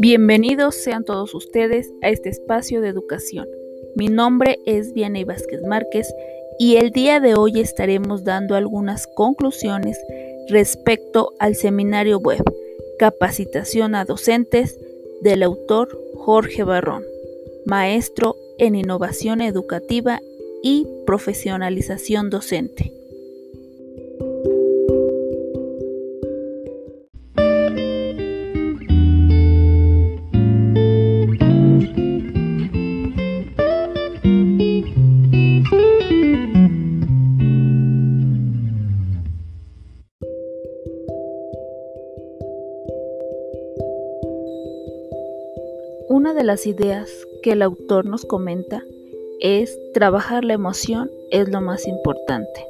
Bienvenidos sean todos ustedes a este espacio de educación. Mi nombre es Vianey Vázquez Márquez y el día de hoy estaremos dando algunas conclusiones respecto al seminario web Capacitación a Docentes del autor Jorge Barrón, maestro en innovación educativa y profesionalización docente. Las ideas que el autor nos comenta es trabajar la emoción es lo más importante,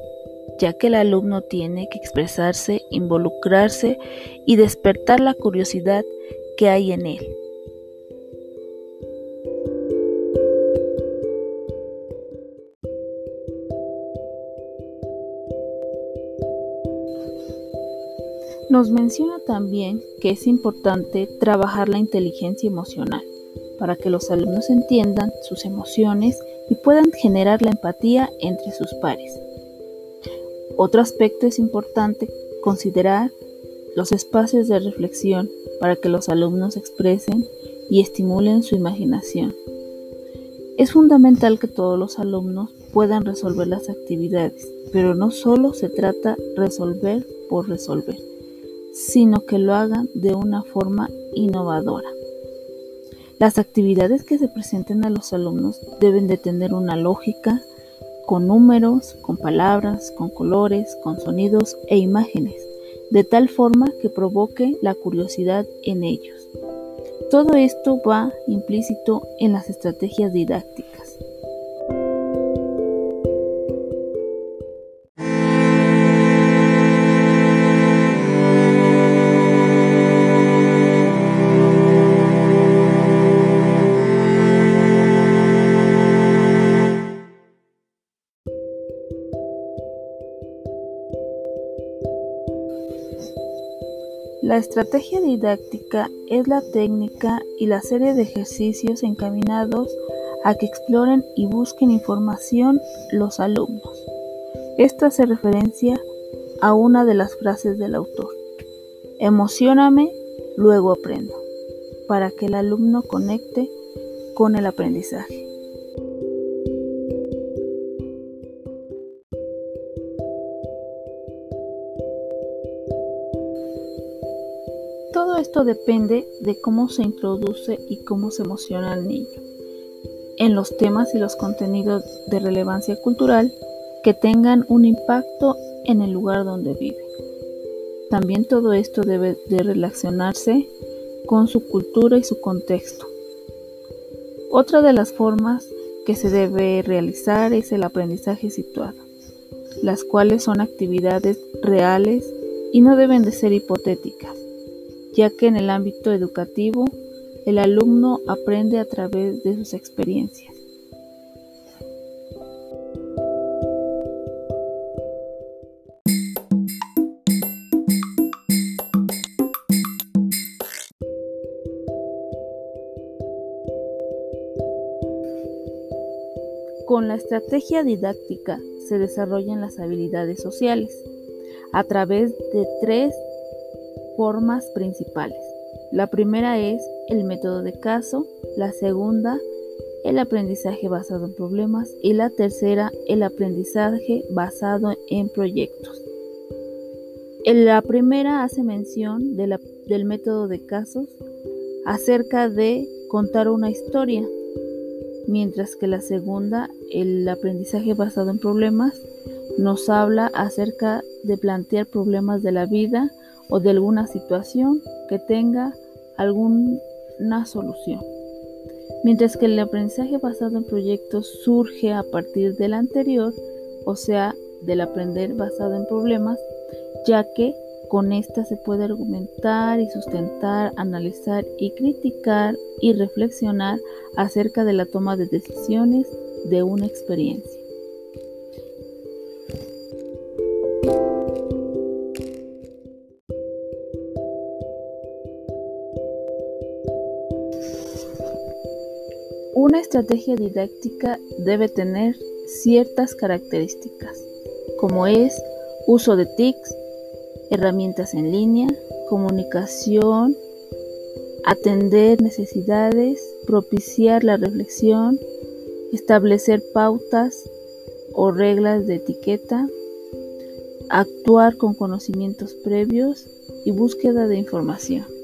ya que el alumno tiene que expresarse, involucrarse y despertar la curiosidad que hay en él. Nos menciona también que es importante trabajar la inteligencia emocional para que los alumnos entiendan sus emociones y puedan generar la empatía entre sus pares. Otro aspecto es importante considerar los espacios de reflexión para que los alumnos expresen y estimulen su imaginación. Es fundamental que todos los alumnos puedan resolver las actividades, pero no solo se trata resolver por resolver sino que lo hagan de una forma innovadora. Las actividades que se presenten a los alumnos deben de tener una lógica con números, con palabras, con colores, con sonidos e imágenes, de tal forma que provoque la curiosidad en ellos. Todo esto va implícito en las estrategias didácticas. La estrategia didáctica es la técnica y la serie de ejercicios encaminados a que exploren y busquen información los alumnos. Esta hace referencia a una de las frases del autor. Emocioname, luego aprendo, para que el alumno conecte con el aprendizaje. Esto depende de cómo se introduce y cómo se emociona al niño en los temas y los contenidos de relevancia cultural que tengan un impacto en el lugar donde vive. También todo esto debe de relacionarse con su cultura y su contexto. Otra de las formas que se debe realizar es el aprendizaje situado, las cuales son actividades reales y no deben de ser hipotéticas ya que en el ámbito educativo el alumno aprende a través de sus experiencias. Con la estrategia didáctica se desarrollan las habilidades sociales a través de tres formas principales. La primera es el método de caso, la segunda el aprendizaje basado en problemas y la tercera el aprendizaje basado en proyectos. En la primera hace mención del método de casos acerca de contar una historia, mientras que la segunda, el aprendizaje basado en problemas, nos habla acerca de plantear problemas de la vida o de alguna situación que tenga alguna solución. Mientras que el aprendizaje basado en proyectos surge a partir del anterior, o sea, del aprender basado en problemas, ya que con esta se puede argumentar y sustentar, analizar y criticar y reflexionar acerca de la toma de decisiones de una experiencia. Estrategia didáctica debe tener ciertas características, como es uso de TICs, herramientas en línea, comunicación, atender necesidades, propiciar la reflexión, establecer pautas o reglas de etiqueta, actuar con conocimientos previos y búsqueda de información.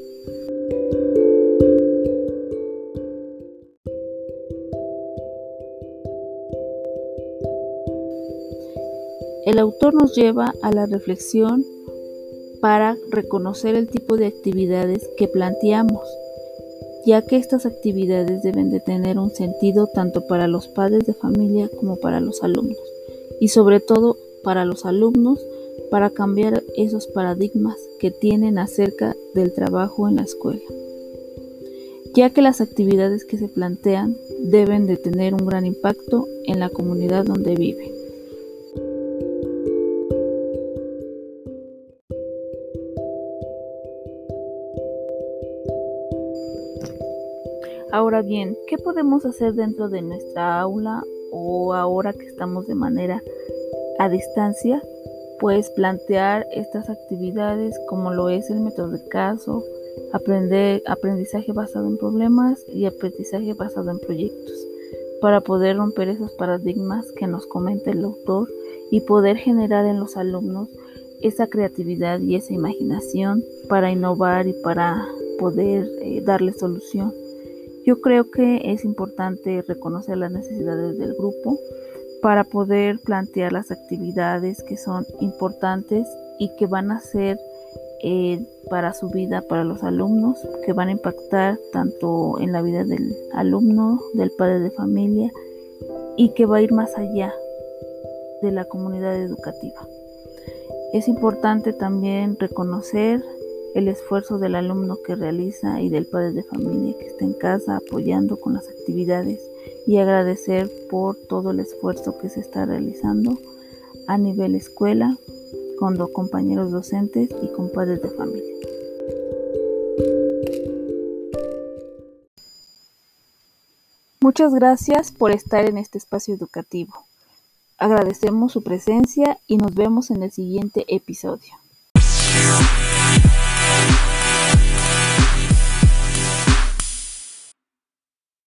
El autor nos lleva a la reflexión para reconocer el tipo de actividades que planteamos, ya que estas actividades deben de tener un sentido tanto para los padres de familia como para los alumnos, y sobre todo para los alumnos para cambiar esos paradigmas que tienen acerca del trabajo en la escuela, ya que las actividades que se plantean deben de tener un gran impacto en la comunidad donde viven. Ahora bien, ¿qué podemos hacer dentro de nuestra aula o ahora que estamos de manera a distancia? Pues plantear estas actividades como lo es el método de caso, aprender aprendizaje basado en problemas y aprendizaje basado en proyectos, para poder romper esos paradigmas que nos comenta el autor y poder generar en los alumnos esa creatividad y esa imaginación para innovar y para poder eh, darle solución yo creo que es importante reconocer las necesidades del grupo para poder plantear las actividades que son importantes y que van a ser eh, para su vida, para los alumnos, que van a impactar tanto en la vida del alumno, del padre de familia y que va a ir más allá de la comunidad educativa. Es importante también reconocer el esfuerzo del alumno que realiza y del padre de familia que está en casa apoyando con las actividades y agradecer por todo el esfuerzo que se está realizando a nivel escuela, con los compañeros docentes y con padres de familia. Muchas gracias por estar en este espacio educativo. Agradecemos su presencia y nos vemos en el siguiente episodio.